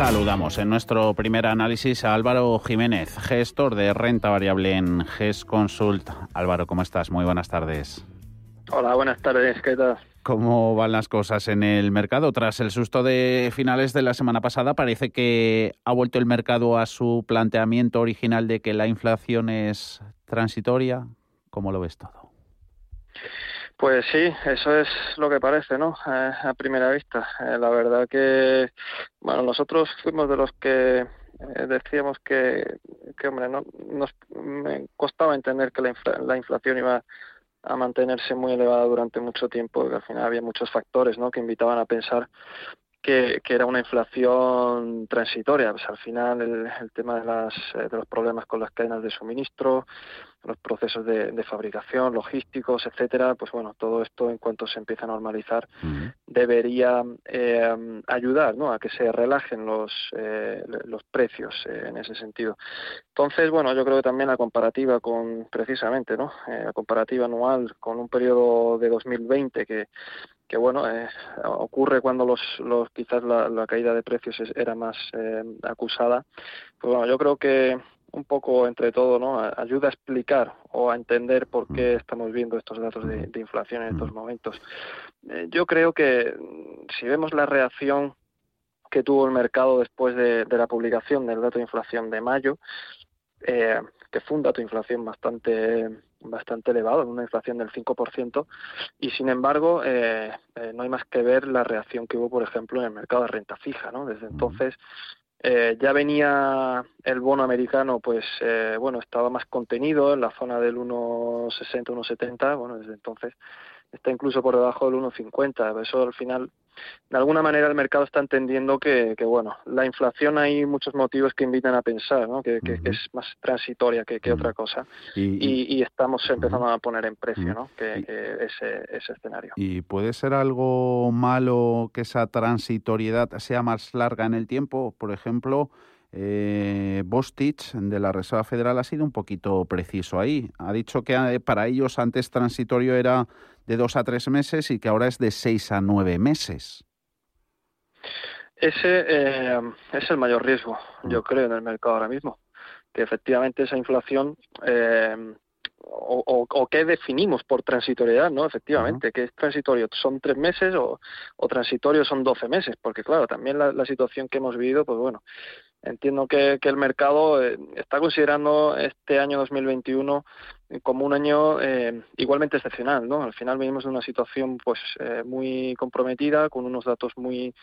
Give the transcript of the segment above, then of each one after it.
Saludamos en nuestro primer análisis a Álvaro Jiménez, gestor de renta variable en GES Consult. Álvaro, ¿cómo estás? Muy buenas tardes. Hola, buenas tardes, ¿qué tal? ¿Cómo van las cosas en el mercado? Tras el susto de finales de la semana pasada, parece que ha vuelto el mercado a su planteamiento original de que la inflación es transitoria. ¿Cómo lo ves todo? Pues sí, eso es lo que parece, ¿no? Eh, a primera vista. Eh, la verdad que, bueno, nosotros fuimos de los que eh, decíamos que, que, hombre, no, nos me costaba entender que la, la inflación iba a mantenerse muy elevada durante mucho tiempo, que al final había muchos factores, ¿no? Que invitaban a pensar que, que, era una inflación transitoria. Pues al final el, el tema de, las, de los problemas con las cadenas de suministro, los procesos de, de, fabricación, logísticos, etcétera, pues bueno, todo esto en cuanto se empieza a normalizar uh -huh. debería eh, ayudar ¿no? a que se relajen los, eh, los precios eh, en ese sentido. Entonces, bueno, yo creo que también la comparativa con, precisamente, ¿no? Eh, la comparativa anual con un periodo de 2020 que que bueno eh, ocurre cuando los, los quizás la, la, caída de precios era más eh, acusada. Pues bueno yo creo que un poco entre todo no ayuda a explicar o a entender por qué estamos viendo estos datos de, de inflación en estos momentos. Eh, yo creo que si vemos la reacción que tuvo el mercado después de, de la publicación del dato de inflación de mayo eh, que fue un dato de inflación bastante bastante elevado, una inflación del 5%, y sin embargo eh, eh, no hay más que ver la reacción que hubo, por ejemplo, en el mercado de renta fija, ¿no? Desde entonces eh, ya venía el bono americano, pues eh, bueno, estaba más contenido en la zona del 1,60, 1,70, bueno, desde entonces está incluso por debajo del 1,50, eso al final de alguna manera el mercado está entendiendo que, que, bueno, la inflación hay muchos motivos que invitan a pensar, ¿no? que, que, uh -huh. que es más transitoria que, uh -huh. otra cosa. Y, y, y estamos empezando uh -huh. a poner en precio ¿no? que, ese, ese escenario. ¿Y puede ser algo malo que esa transitoriedad sea más larga en el tiempo? Por ejemplo, eh, Bostich de la Reserva Federal ha sido un poquito preciso ahí. Ha dicho que eh, para ellos antes transitorio era de dos a tres meses y que ahora es de seis a nueve meses. Ese eh, es el mayor riesgo, yo mm. creo, en el mercado ahora mismo. Que efectivamente esa inflación, eh, o, o, o, qué definimos por transitoriedad, ¿no? Efectivamente, uh -huh. que es transitorio, son tres meses o, o transitorio son doce meses, porque claro, también la, la situación que hemos vivido, pues bueno, entiendo que, que el mercado eh, está considerando este año 2021 como un año eh, igualmente excepcional, ¿no? Al final venimos de una situación pues eh, muy comprometida, con unos datos muy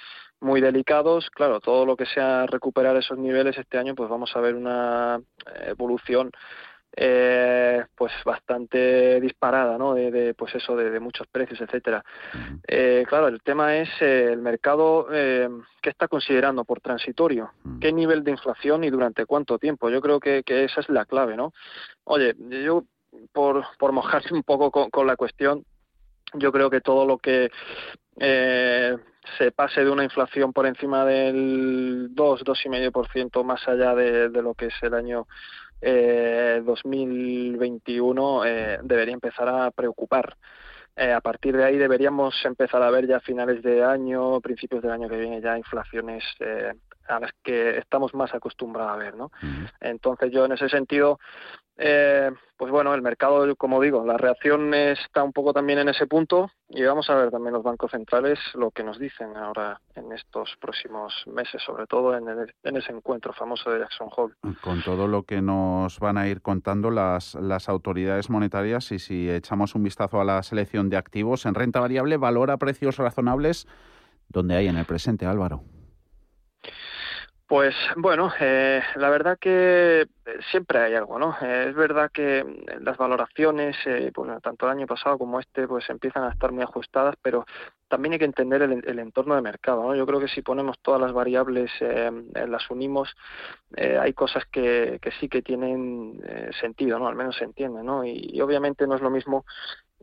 muy delicados. Claro, todo lo que sea recuperar esos niveles este año, pues vamos a ver una evolución eh, pues bastante disparada, ¿no? De, de pues eso, de, de, muchos precios, etcétera. Eh, claro, el tema es eh, el mercado eh, qué está considerando por transitorio, qué nivel de inflación y durante cuánto tiempo. Yo creo que, que esa es la clave, ¿no? Oye, yo por, por mojarse un poco con, con la cuestión, yo creo que todo lo que eh, se pase de una inflación por encima del 2, 2,5% más allá de, de lo que es el año eh, 2021 eh, debería empezar a preocupar. Eh, a partir de ahí deberíamos empezar a ver ya a finales de año, principios del año que viene, ya inflaciones eh, a las que estamos más acostumbrados a ver, ¿no? Entonces yo en ese sentido eh, pues bueno, el mercado, como digo, la reacción está un poco también en ese punto y vamos a ver también los bancos centrales lo que nos dicen ahora en estos próximos meses, sobre todo en, el, en ese encuentro famoso de Jackson Hole. Con todo lo que nos van a ir contando las, las autoridades monetarias y si echamos un vistazo a la selección de activos en renta variable, valora precios razonables donde hay en el presente, Álvaro. Pues bueno, eh, la verdad que siempre hay algo, ¿no? Eh, es verdad que las valoraciones, eh, pues, tanto el año pasado como este, pues empiezan a estar muy ajustadas, pero también hay que entender el, el entorno de mercado, ¿no? Yo creo que si ponemos todas las variables, eh, las unimos, eh, hay cosas que, que sí que tienen eh, sentido, ¿no? Al menos se entiende, ¿no? Y, obviamente no es lo mismo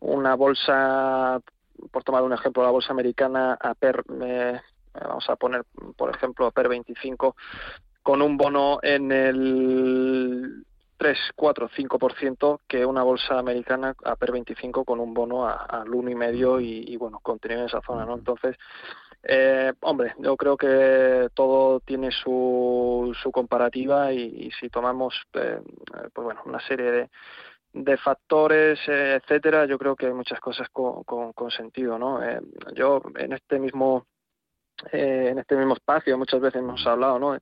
una bolsa por tomar un ejemplo, la bolsa americana a per, eh, vamos a poner, por ejemplo, PER 25, con un bono en el 3, 4, 5% que una bolsa americana a PER 25 con un bono al 1,5 y, y bueno, continúa en esa zona, ¿no? Entonces, Eh, hombre, yo creo que todo tiene su, su comparativa y, si tomamos, eh, pues bueno, una serie de, de factores, eh, etcétera, yo creo que hay muchas cosas con, con, con sentido, ¿no? yo en este mismo en este mismo espacio muchas veces hemos hablado, ¿no?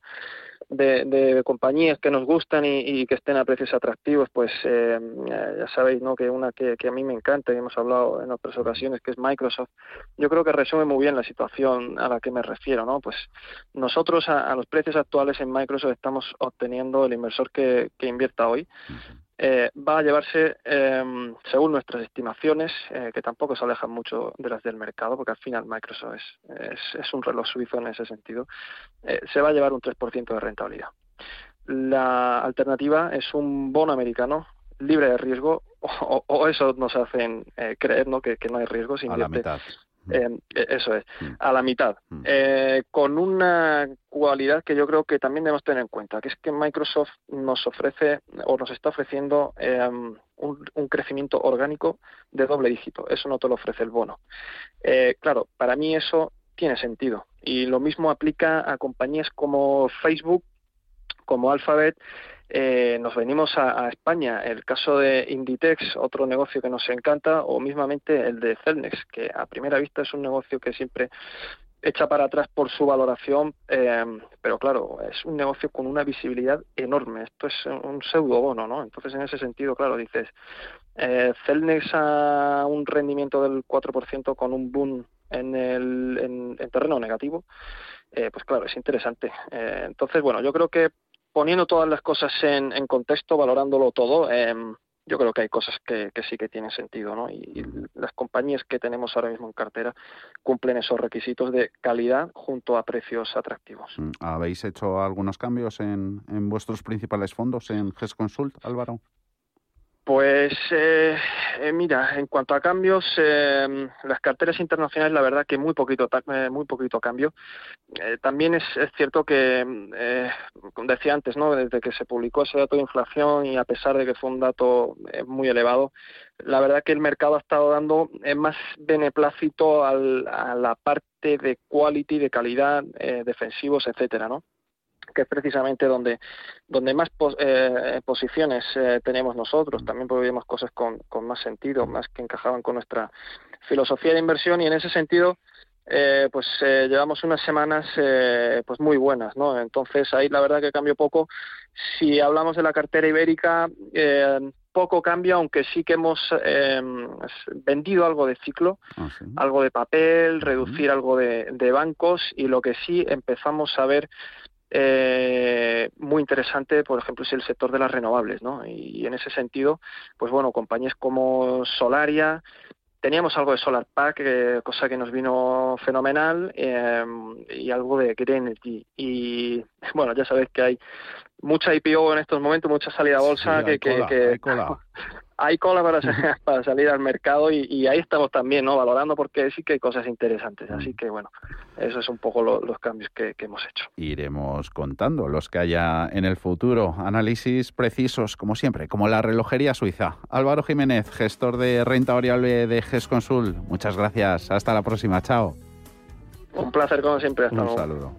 de, compañías que nos gustan y, que estén a precios atractivos, pues eh, ya sabéis ¿no? que una que, a mí me encanta y hemos hablado en otras ocasiones, que es Microsoft, yo creo que resume muy bien la situación a la que me refiero. ¿no? Pues nosotros a, los precios actuales en Microsoft estamos obteniendo el inversor que invierta hoy eh, va a llevarse, em, según nuestras estimaciones, eh, que tampoco se alejan mucho de las del mercado, porque al final Microsoft es, es, un reloj suizo en ese sentido, eh, se va a llevar un 3% de rentabilidad. La alternativa es un bono americano libre de riesgo, o, eso nos hacen creer ¿no? Que, no hay riesgo. a la mitad. Eh, e, eso es, mm. a la mitad, mm. eh, con una cualidad que yo creo que también debemos tener en cuenta, que es que Microsoft nos ofrece o nos está ofreciendo em, un, crecimiento orgánico de doble dígito. Eso no te lo ofrece el bono. Eh, claro, para mí eso tiene sentido. Y lo mismo aplica a compañías como Facebook, como Alphabet, eh, nos venimos a, España. El caso de Inditex, otro negocio que nos encanta, o mismamente el de Celnex, que a primera vista es un negocio que siempre echa para atrás por su valoración, eh, pero claro, es un negocio con una visibilidad enorme. Esto es un pseudo bono, ¿no? Entonces, en ese sentido, claro, dices, eh, Celnex a un rendimiento del 4% con un boom en el en, terreno negativo, pues claro, es interesante. entonces, bueno, yo creo que poniendo todas las cosas en, contexto, valorándolo todo, em, yo creo que hay cosas que, sí que tienen sentido, ¿no? Y, las compañías que tenemos ahora mismo en cartera cumplen esos requisitos de calidad junto a precios atractivos. Mm, ¿Habéis hecho algunos cambios en, en vuestros principales fondos en GES Consult, Álvaro? Pues eh, eh, mira, en cuanto a cambios, eh, las carteras internacionales, la verdad que muy poquito, muy poquito cambio. también es, es, cierto que, como decía antes, ¿no? Desde que se publicó ese dato de inflación y a pesar de que fue un dato muy elevado, la verdad que el mercado ha estado dando más beneplácito al, a la parte de quality, de calidad, defensivos, etcétera, ¿no? Que es precisamente donde, donde más eh, posiciones eh, tenemos nosotros. También podríamos cosas con, con más sentido, más que encajaban con nuestra filosofía de inversión y en ese sentido eh, pues llevamos unas semanas pues muy buenas, ¿no? Entonces ahí la verdad que cambió poco. Si hablamos de la cartera ibérica, poco cambio, aunque sí que hemos vendido algo de ciclo, ah, algo de papel, reducir algo de, de, bancos y lo que sí empezamos a ver eh, muy interesante, por ejemplo, es el sector de las renovables, ¿no? Y, en ese sentido, pues bueno, compañías como Solaria, teníamos algo de Solar Pack, eh, cosa que nos vino fenomenal, eh, y algo de Green Energy. Y bueno, ya sabéis que hay mucha IPO en estos momentos, mucha salida a bolsa que, que, hay cola para, para salir al mercado y, ahí estamos también, ¿no? Valorando porque sí que hay cosas interesantes. Así mm. que, bueno, eso es un poco los cambios que, hemos hecho. Iremos contando los que haya en el futuro. Análisis precisos, como siempre, como la relojería suiza. Álvaro Jiménez, gestor de renta variable de GESConsul. Muchas gracias. Hasta la próxima. Chao. Un placer, como siempre. Hasta un saludo.